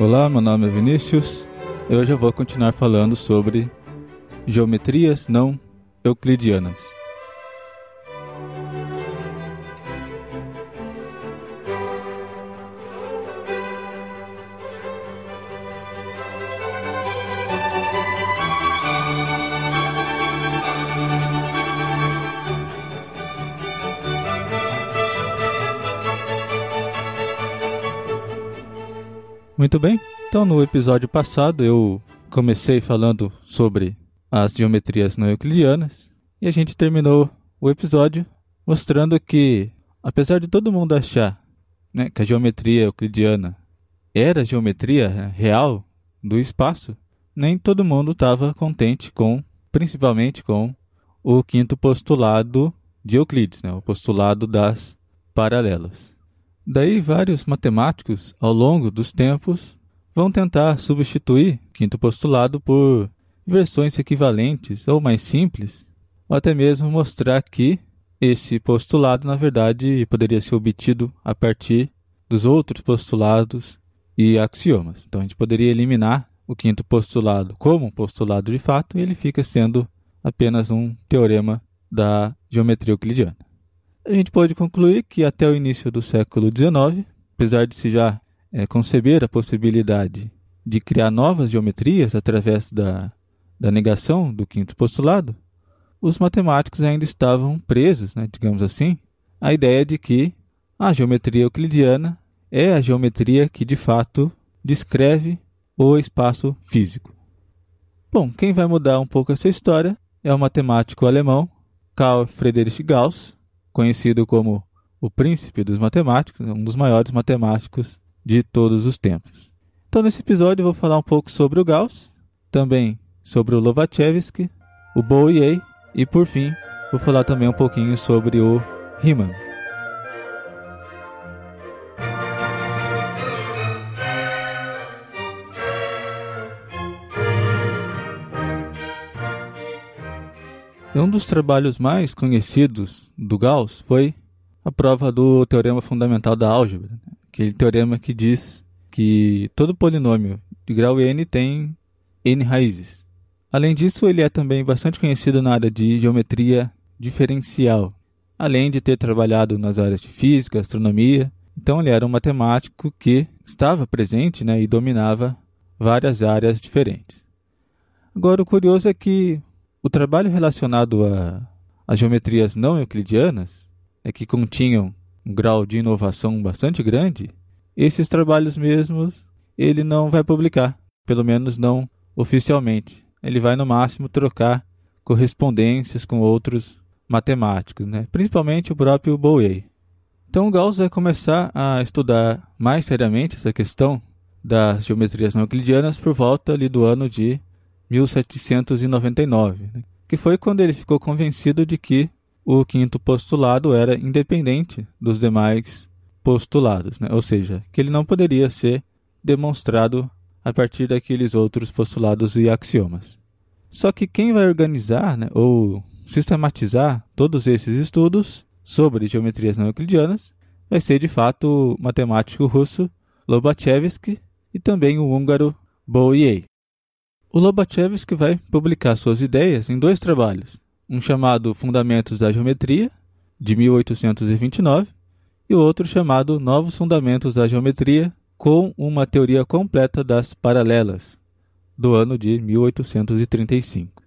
Olá, meu nome é Vinícius. E hoje eu vou continuar falando sobre geometrias não euclidianas. Muito bem, então no episódio passado eu comecei falando sobre as geometrias não euclidianas e a gente terminou o episódio mostrando que, apesar de todo mundo achar né, que a geometria euclidiana era a geometria real do espaço, nem todo mundo estava contente com, principalmente com, o quinto postulado de Euclides, né, o postulado das paralelas. Daí, vários matemáticos, ao longo dos tempos, vão tentar substituir o quinto postulado por versões equivalentes ou mais simples, ou até mesmo mostrar que esse postulado, na verdade, poderia ser obtido a partir dos outros postulados e axiomas. Então, a gente poderia eliminar o quinto postulado como um postulado de fato e ele fica sendo apenas um teorema da geometria euclidiana. A gente pode concluir que até o início do século XIX, apesar de se já é, conceber a possibilidade de criar novas geometrias através da, da negação do quinto postulado, os matemáticos ainda estavam presos, né, digamos assim, à ideia de que a geometria euclidiana é a geometria que de fato descreve o espaço físico. Bom, quem vai mudar um pouco essa história é o matemático alemão Carl Friedrich Gauss, conhecido como o príncipe dos matemáticos, um dos maiores matemáticos de todos os tempos. Então, nesse episódio, eu vou falar um pouco sobre o Gauss, também sobre o Lobachevsky, o Boyer e, por fim, vou falar também um pouquinho sobre o Riemann. Um dos trabalhos mais conhecidos do Gauss foi a prova do teorema fundamental da álgebra, né? aquele teorema que diz que todo polinômio de grau n tem n raízes. Além disso, ele é também bastante conhecido na área de geometria diferencial, além de ter trabalhado nas áreas de física, astronomia. Então, ele era um matemático que estava presente né, e dominava várias áreas diferentes. Agora, o curioso é que o trabalho relacionado a, geometrias não euclidianas, é que continham um grau de inovação bastante grande, esses trabalhos mesmos ele não vai publicar, pelo menos não oficialmente. Ele vai no máximo trocar correspondências com outros matemáticos, né? principalmente o próprio Bowie. Então Gauss vai começar a estudar mais seriamente essa questão das geometrias não euclidianas por volta ali do ano de 1799, né? que foi quando ele ficou convencido de que o quinto postulado era independente dos demais postulados, né? ou seja, que ele não poderia ser demonstrado a partir daqueles outros postulados e axiomas. Só que quem vai organizar né, ou sistematizar todos esses estudos sobre geometrias não euclidianas vai ser de fato o matemático russo Lobachevsky e também o húngaro Bolyai. O Lobachevsky vai publicar suas ideias em dois trabalhos, um chamado Fundamentos da Geometria, de 1829, e o outro chamado Novos Fundamentos da Geometria, com uma teoria completa das paralelas, do ano de 1835.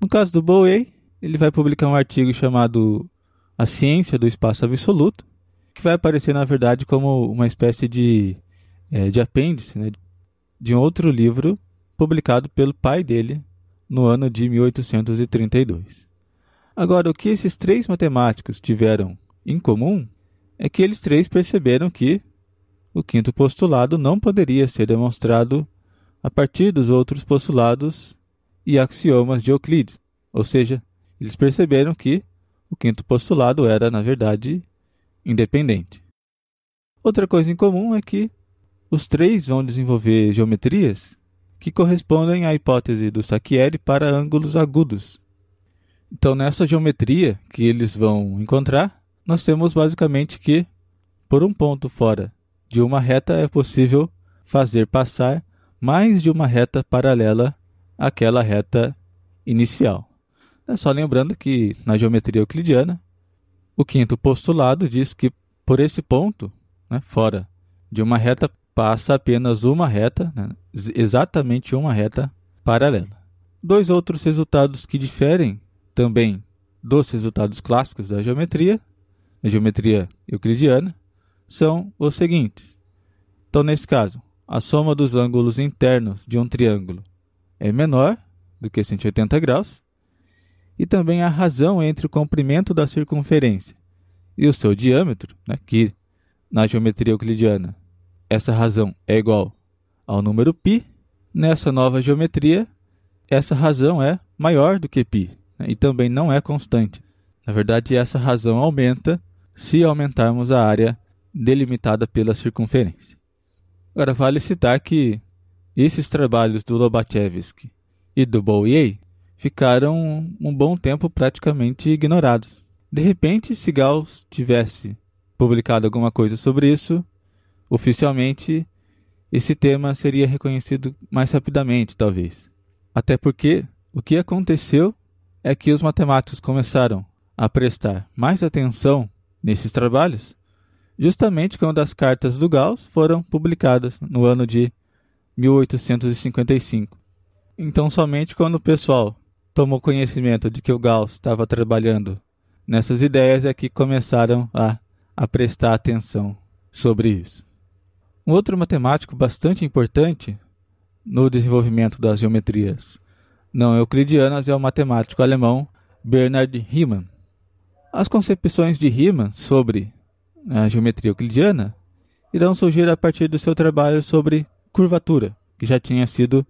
No caso do Bowie, ele vai publicar um artigo chamado A Ciência do Espaço Absoluto, que vai aparecer, na verdade, como uma espécie de, é, de apêndice né, de um outro livro publicado pelo pai dele no ano de 1832. Agora, o que esses três matemáticos tiveram em comum é que eles três perceberam que o quinto postulado não poderia ser demonstrado a partir dos outros postulados e axiomas de Euclides, ou seja, eles perceberam que o quinto postulado era, na verdade, independente. Outra coisa em comum é que os três vão desenvolver geometrias que correspondem à hipótese do Sacchieri para ângulos agudos. Então, nessa geometria que eles vão encontrar, nós temos basicamente que, por um ponto fora de uma reta, é possível fazer passar mais de uma reta paralela àquela reta inicial. É só lembrando que na geometria euclidiana, o quinto postulado diz que por esse ponto, né, fora de uma reta, passa apenas uma reta, né, exatamente uma reta paralela. Dois outros resultados que diferem também dos resultados clássicos da geometria, a geometria euclidiana, são os seguintes. Então, nesse caso, a soma dos ângulos internos de um triângulo é menor do que 180 graus, e também a razão entre o comprimento da circunferência e o seu diâmetro, né, que na geometria euclidiana essa razão é igual ao número π, nessa nova geometria essa razão é maior do que π né, e também não é constante. Na verdade, essa razão aumenta se aumentarmos a área delimitada pela circunferência. Agora, vale citar que esses trabalhos do Lobachevsky e do Boyer ficaram um bom tempo praticamente ignorados. De repente, se Gauss tivesse publicado alguma coisa sobre isso, oficialmente esse tema seria reconhecido mais rapidamente, talvez. Até porque o que aconteceu é que os matemáticos começaram a prestar mais atenção nesses trabalhos justamente quando as cartas do Gauss foram publicadas no ano de 1855. Então, somente quando o pessoal tomou conhecimento de que o Gauss estava trabalhando nessas ideias é que começaram a, a prestar atenção sobre isso. Um outro matemático bastante importante no desenvolvimento das geometrias não euclidianas é o matemático alemão Bernhard Riemann. As concepções de Riemann sobre a geometria euclidiana irão surgir a partir do seu trabalho sobre curvatura, que já tinha sido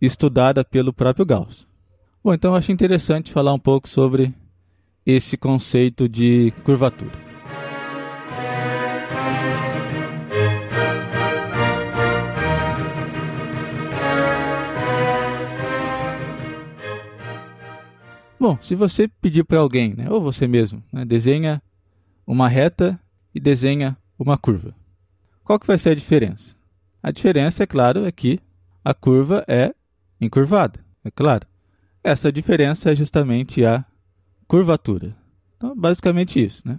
estudada pelo próprio Gauss. Bom, então eu acho interessante falar um pouco sobre esse conceito de curvatura. Bom, se você pedir para alguém, né, ou você mesmo, né, desenha uma reta e desenha uma curva. Qual que vai ser a diferença? A diferença, é claro, é que a curva é encurvada, é claro. Essa diferença é justamente a curvatura. Então, basicamente isso, né?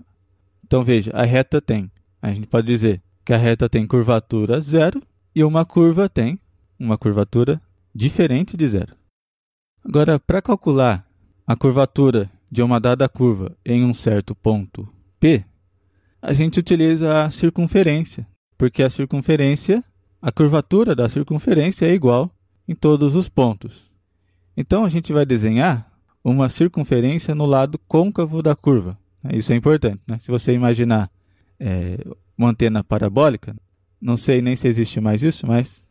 Então, veja, a reta tem, a gente pode dizer que a reta tem curvatura zero e uma curva tem uma curvatura diferente de zero. Agora, para calcular a curvatura de uma dada curva em um certo ponto P, a gente utiliza a circunferência, porque a circunferência, a curvatura da circunferência é igual em todos os pontos. Então a gente vai desenhar uma circunferência no lado côncavo da curva. Isso é importante. Né? Se você imaginar é, uma antena parabólica, não sei nem se existe mais isso, mas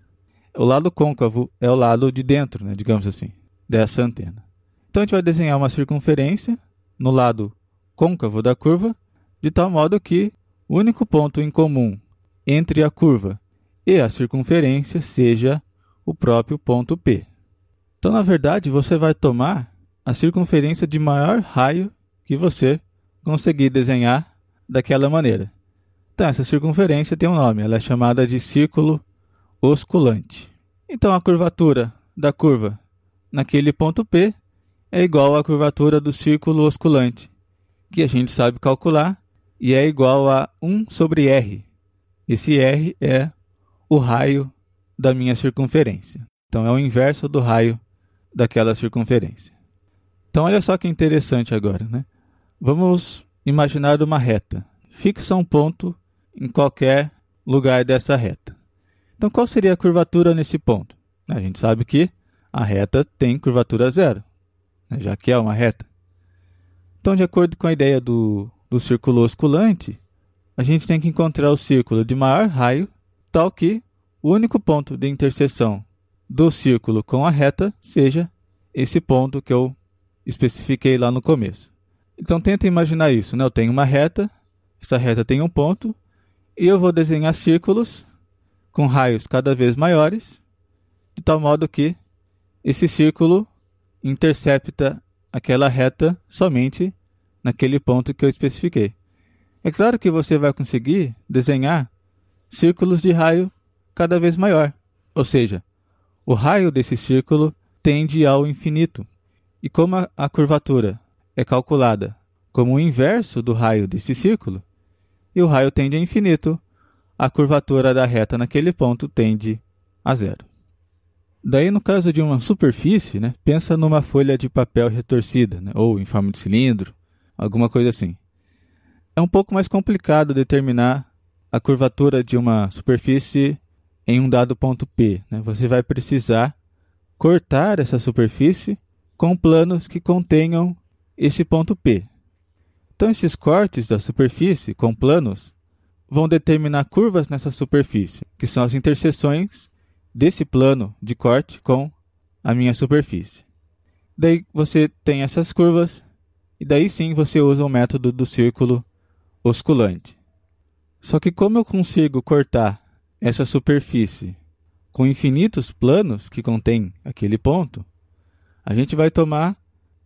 o lado côncavo é o lado de dentro, né, digamos assim, dessa antena. Então a gente vai desenhar uma circunferência no lado côncavo da curva de tal modo que o único ponto em comum entre a curva e a circunferência seja o próprio ponto P. Então, na verdade, você vai tomar a circunferência de maior raio que você conseguir desenhar daquela maneira. Então, essa circunferência tem um nome, ela é chamada de círculo osculante. Então, a curvatura da curva naquele ponto P é igual à curvatura do círculo osculante, que a gente sabe calcular e é igual a 1 sobre r. Esse r é o raio da minha circunferência. Então é o inverso do raio daquela circunferência. Então olha só que interessante agora, né? Vamos imaginar uma reta. Fixa um ponto em qualquer lugar dessa reta. Então qual seria a curvatura nesse ponto? A gente sabe que a reta tem curvatura zero, né? já que é uma reta. Então, de acordo com a ideia do do círculo osculante, a gente tem que encontrar o círculo de maior raio, tal que o único ponto de interseção do círculo com a reta seja esse ponto que eu especifiquei lá no começo. Então tenta imaginar isso, né? Eu tenho uma reta, essa reta tem um ponto, e eu vou desenhar círculos com raios cada vez maiores, de tal modo que esse círculo intercepta aquela reta somente naquele ponto que eu especifiquei. É claro que você vai conseguir desenhar círculos de raio cada vez maior. Ou seja, o raio desse círculo tende ao infinito. E como a, curvatura é calculada como o inverso do raio desse círculo, e o raio tende a infinito, a curvatura da reta naquele ponto tende a zero. Daí, no caso de uma superfície, né, pensa numa folha de papel retorcida, né, ou em forma de cilindro, alguma coisa assim. É um pouco mais complicado determinar a curvatura de uma superfície em um dado ponto P. Né? Você vai precisar cortar essa superfície com planos que contenham esse ponto P. Então, esses cortes da superfície com planos vão determinar curvas nessa superfície, que são as interseções desse plano de corte com a minha superfície. Daí você tem essas curvas, e daí sim você usa o método do círculo osculante. Só que como eu consigo cortar essa superfície com infinitos planos que contém aquele ponto, a gente vai tomar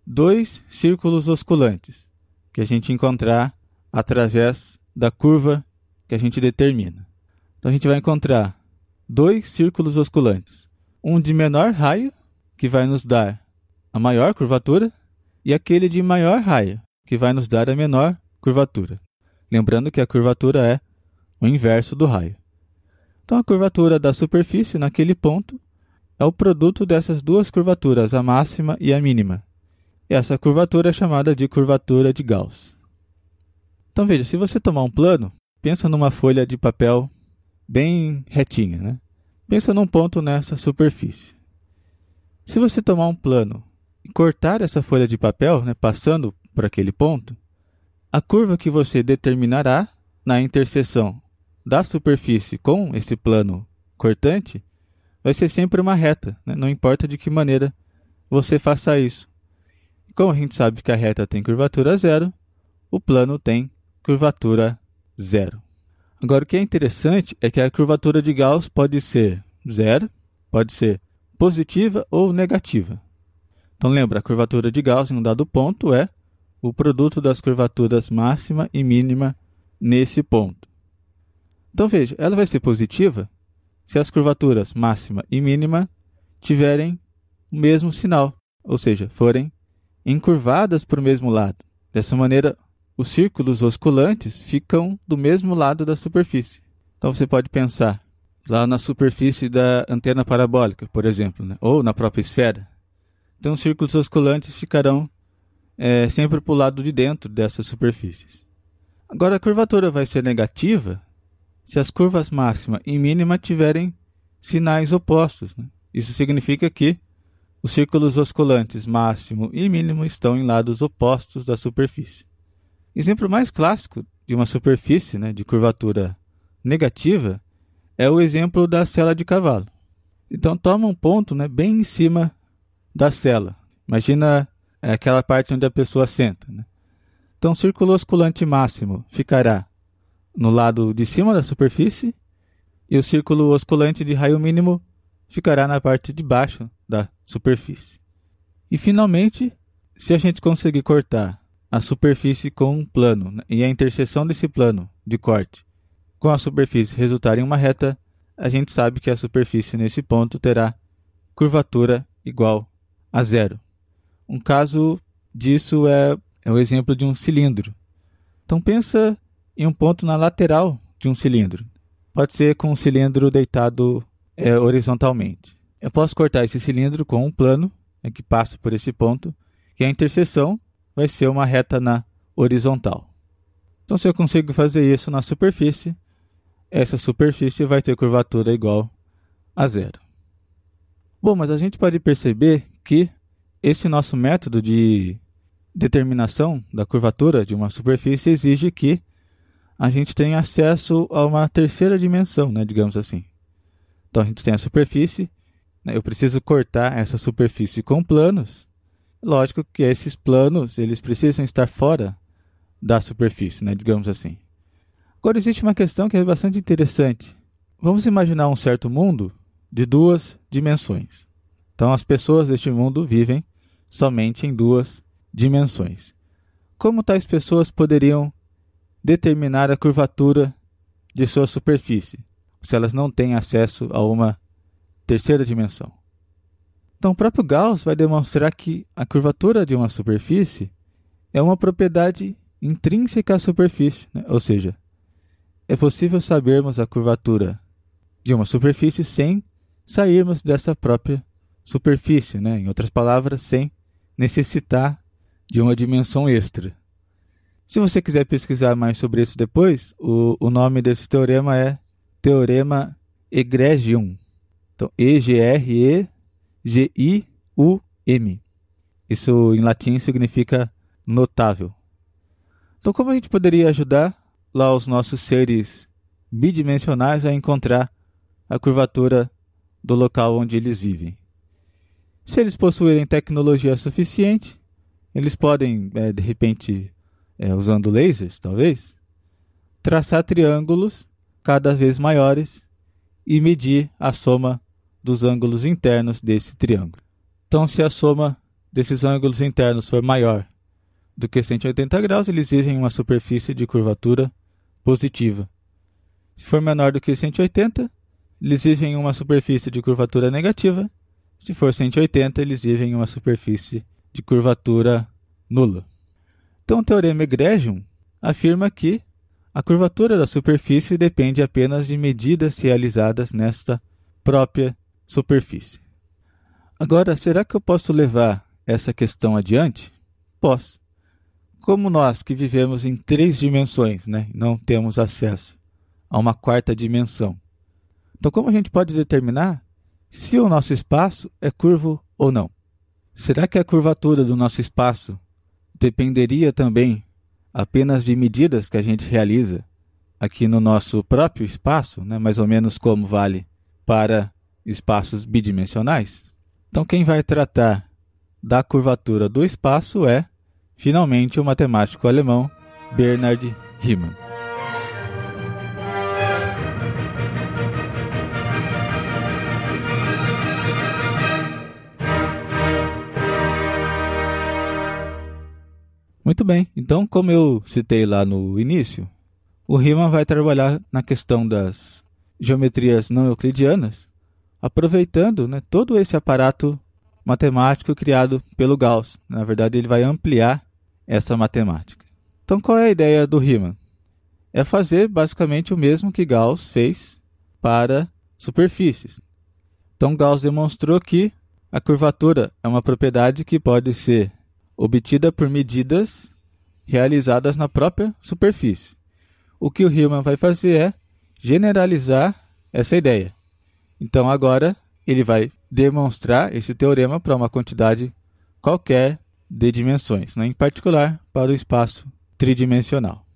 dois círculos osculantes que a gente encontrar através da curva que a gente determina. Então a gente vai encontrar dois círculos osculantes, um de menor raio, que vai nos dar a maior curvatura, e aquele de maior raio, que vai nos dar a menor curvatura. Lembrando que a curvatura é o inverso do raio. Então a curvatura da superfície naquele ponto é o produto dessas duas curvaturas, a máxima e a mínima. E essa curvatura é chamada de curvatura de Gauss. Então veja, se você tomar um plano, pensa numa folha de papel bem retinha, né? Pensa num ponto nessa superfície. Se você tomar um plano e cortar essa folha de papel, né, passando por aquele ponto, a curva que você determinará na interseção da superfície com esse plano cortante vai ser sempre uma reta, né? não importa de que maneira você faça isso. Como a gente sabe que a reta tem curvatura zero, o plano tem curvatura zero. Agora, o que é interessante é que a curvatura de Gauss pode ser zero, pode ser positiva ou negativa. Então, lembra, a curvatura de Gauss em um dado ponto é o produto das curvaturas máxima e mínima nesse ponto. Então, veja, ela vai ser positiva se as curvaturas máxima e mínima tiverem o mesmo sinal, ou seja, forem encurvadas para o mesmo lado. Dessa maneira, os círculos osculantes ficam do mesmo lado da superfície. Então você pode pensar lá na superfície da antena parabólica, por exemplo, né? ou na própria esfera. Então os círculos osculantes ficarão é, sempre para o lado de dentro dessas superfícies. Agora a curvatura vai ser negativa se as curvas máxima e mínima tiverem sinais opostos. Né? Isso significa que os círculos osculantes máximo e mínimo estão em lados opostos da superfície. Exemplo mais clássico de uma superfície né, de curvatura negativa é o exemplo da cela de cavalo. Então toma um ponto né, bem em cima da cela. Imagina é, aquela parte onde a pessoa senta. Né? Então o círculo osculante máximo ficará no lado de cima da superfície e o círculo osculante de raio mínimo ficará na parte de baixo da superfície. E finalmente, se a gente conseguir cortar a superfície com um plano né, e a interseção desse plano de corte com a superfície resultar em uma reta, a gente sabe que a superfície nesse ponto terá curvatura igual a zero. Um caso disso é, é o exemplo de um cilindro. Então pensa em um ponto na lateral de um cilindro. Pode ser com um cilindro deitado é, horizontalmente. Eu posso cortar esse cilindro com um plano é, que passa por esse ponto, e a interseção vai ser uma reta na horizontal. Então, se eu consigo fazer isso na superfície, essa superfície vai ter curvatura igual a zero. Bom, mas a gente pode perceber que esse nosso método de determinação da curvatura de uma superfície exige que a gente tem acesso a uma terceira dimensão, né, digamos assim. Então a gente tem a superfície, né, eu preciso cortar essa superfície com planos. Lógico que esses planos eles precisam estar fora da superfície, né, digamos assim. Agora existe uma questão que é bastante interessante. Vamos imaginar um certo mundo de duas dimensões. Então as pessoas deste mundo vivem somente em duas dimensões. Como tais pessoas poderiam determinar a curvatura de sua superfície, se elas não têm acesso a uma terceira dimensão. Então, o próprio Gauss vai demonstrar que a curvatura de uma superfície é uma propriedade intrínseca à superfície, né? ou seja, é possível sabermos a curvatura de uma superfície sem sairmos dessa própria superfície, né? em outras palavras, sem necessitar de uma dimensão extra. Se você quiser pesquisar mais sobre isso depois, o, o nome desse teorema é Teorema Egregium. Então, E-G-R-E-G-I-U-M. Isso em latim significa notável. Então, como a gente poderia ajudar lá os nossos seres bidimensionais a encontrar a curvatura do local onde eles vivem? Se eles possuírem tecnologia suficiente, eles podem, é, de repente, é, usando lasers, talvez, traçar triângulos cada vez maiores e medir a soma dos ângulos internos desse triângulo. Então, se a soma desses ângulos internos for maior do que 180 graus, eles vivem em uma superfície de curvatura positiva. Se for menor do que 180, eles vivem em uma superfície de curvatura negativa. Se for 180, eles vivem em uma superfície de curvatura nula. Então, o teorema Egregium afirma que a curvatura da superfície depende apenas de medidas realizadas nesta própria superfície. Agora, será que eu posso levar essa questão adiante? Posso como nós que vivemos em três dimensões, né, não temos acesso a uma quarta dimensão. Então, como a gente pode determinar se o nosso espaço é curvo ou não? Será que a curvatura do nosso espaço dependeria também apenas de medidas que a gente realiza aqui no nosso próprio espaço, né, mais ou menos como vale para espaços bidimensionais? Então, quem vai tratar da curvatura do espaço é finalmente o matemático alemão Bernhard Riemann. Muito bem, então, como eu citei lá no início, o Riemann vai trabalhar na questão das geometrias não euclidianas, aproveitando né, todo esse aparato matemático criado pelo Gauss. Na verdade, ele vai ampliar essa matemática. Então, qual é a ideia do Riemann? É fazer basicamente o mesmo que Gauss fez para superfícies. Então, Gauss demonstrou que a curvatura é uma propriedade que pode ser obtida por medidas realizadas na própria superfície. O que o Riemann vai fazer é generalizar essa ideia. Então, agora, ele vai demonstrar esse teorema para uma quantidade qualquer de dimensões, né? em particular para o espaço tridimensional.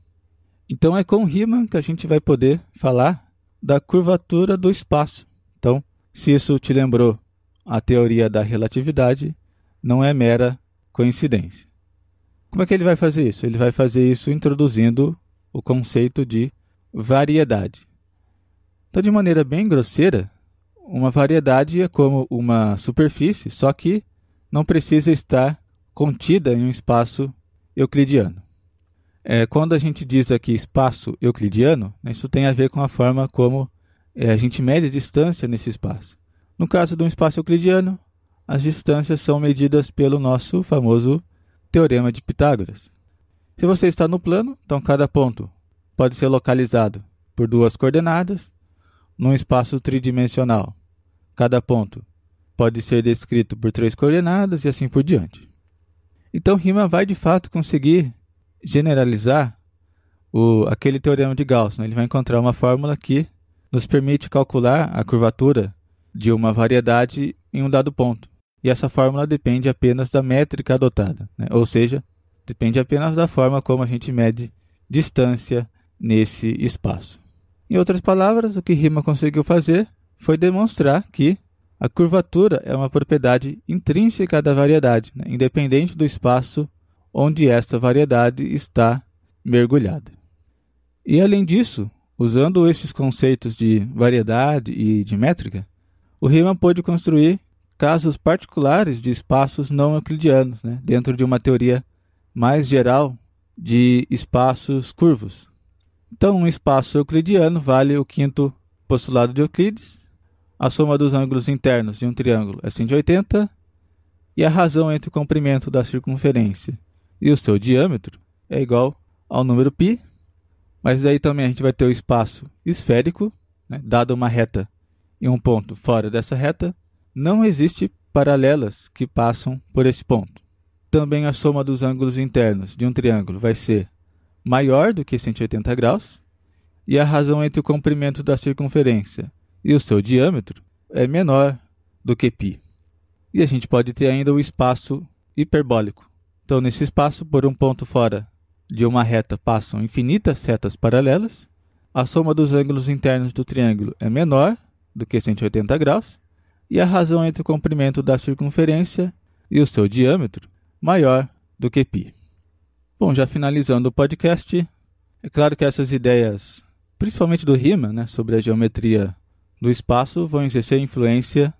Então é com Riemann que a gente vai poder falar da curvatura do espaço. Então, se isso te lembrou a teoria da relatividade, não é mera coincidência. Como é que ele vai fazer isso? Ele vai fazer isso introduzindo o conceito de variedade. Então, de maneira bem grosseira, uma variedade é como uma superfície, só que não precisa estar contida em um espaço euclidiano. É, quando a gente diz aqui espaço euclidiano, isso tem a ver com a forma como é, a gente mede a distância nesse espaço. No caso de um espaço euclidiano, as distâncias são medidas pelo nosso famoso Teorema de Pitágoras. Se você está no plano, então cada ponto pode ser localizado por duas coordenadas. Num espaço tridimensional, cada ponto pode ser descrito por três coordenadas e assim por diante. Então, Riemann vai de fato conseguir generalizar o, aquele teorema de Gauss. Né? Ele vai encontrar uma fórmula que nos permite calcular a curvatura de uma variedade em um dado ponto. E essa fórmula depende apenas da métrica adotada, né? ou seja, depende apenas da forma como a gente mede distância nesse espaço. Em outras palavras, o que Riemann conseguiu fazer foi demonstrar que a curvatura é uma propriedade intrínseca da variedade, né? independente do espaço onde esta variedade está mergulhada. E além disso, usando esses conceitos de variedade e de métrica, o Riemann pôde construir casos particulares de espaços não euclidianos, né? dentro de uma teoria mais geral de espaços curvos. Então, um espaço euclidiano vale o quinto postulado de Euclides, a soma dos ângulos internos de um triângulo é 180 e a razão entre o comprimento da circunferência e o seu diâmetro é igual ao número π, mas aí também a gente vai ter o espaço esférico, né, dado uma reta e um ponto fora dessa reta, não existe paralelas que passam por esse ponto. Também a soma dos ângulos internos de um triângulo vai ser maior do que 180 graus, e a razão entre o comprimento da circunferência e o seu diâmetro é menor do que π. E a gente pode ter ainda o espaço hiperbólico. Então, nesse espaço, por um ponto fora de uma reta passam infinitas retas paralelas, a soma dos ângulos internos do triângulo é menor do que 180 graus, e a razão entre o comprimento da circunferência e o seu diâmetro maior do que π. Bom, já finalizando o podcast, é claro que essas ideias, principalmente do Riemann, né, sobre a geometria do espaço, vão exercer influência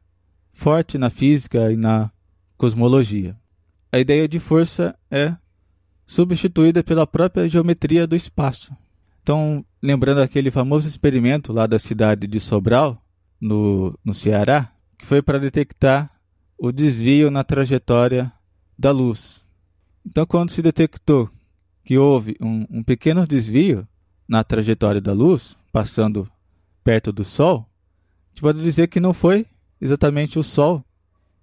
forte na física e na cosmologia. A ideia de força é substituída pela própria geometria do espaço. Então, lembrando aquele famoso experimento lá da cidade de Sobral, no, no Ceará, que foi para detectar o desvio na trajetória da luz. Então, quando se detectou que houve um, um pequeno desvio na trajetória da luz, passando perto do Sol, a gente pode dizer que não foi exatamente o Sol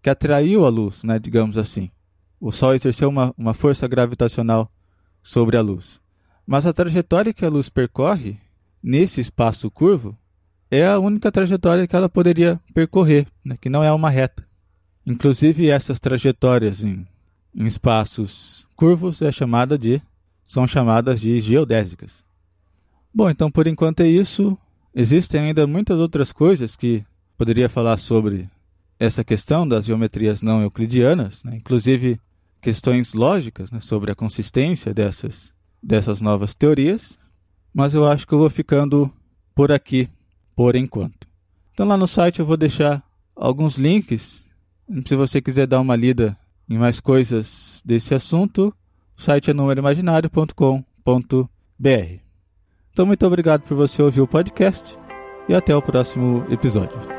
que atraiu a luz, né, digamos assim. O Sol exerceu uma, uma força gravitacional sobre a luz. Mas a trajetória que a luz percorre nesse espaço curvo é a única trajetória que ela poderia percorrer, né, que não é uma reta. Inclusive, essas trajetórias em, em espaços curvos é chamada de, são chamadas de geodésicas. Bom, então por enquanto é isso. Existem ainda muitas outras coisas que poderia falar sobre essa questão das geometrias não euclidianas, né? inclusive questões lógicas né? sobre a consistência dessas, dessas novas teorias, mas eu acho que eu vou ficando por aqui por enquanto. Então lá no site eu vou deixar alguns links. Se você quiser dar uma lida em mais coisas desse assunto, o site é númeroimaginário.com.br. Então muito obrigado por você ouvir o podcast e até o próximo episódio.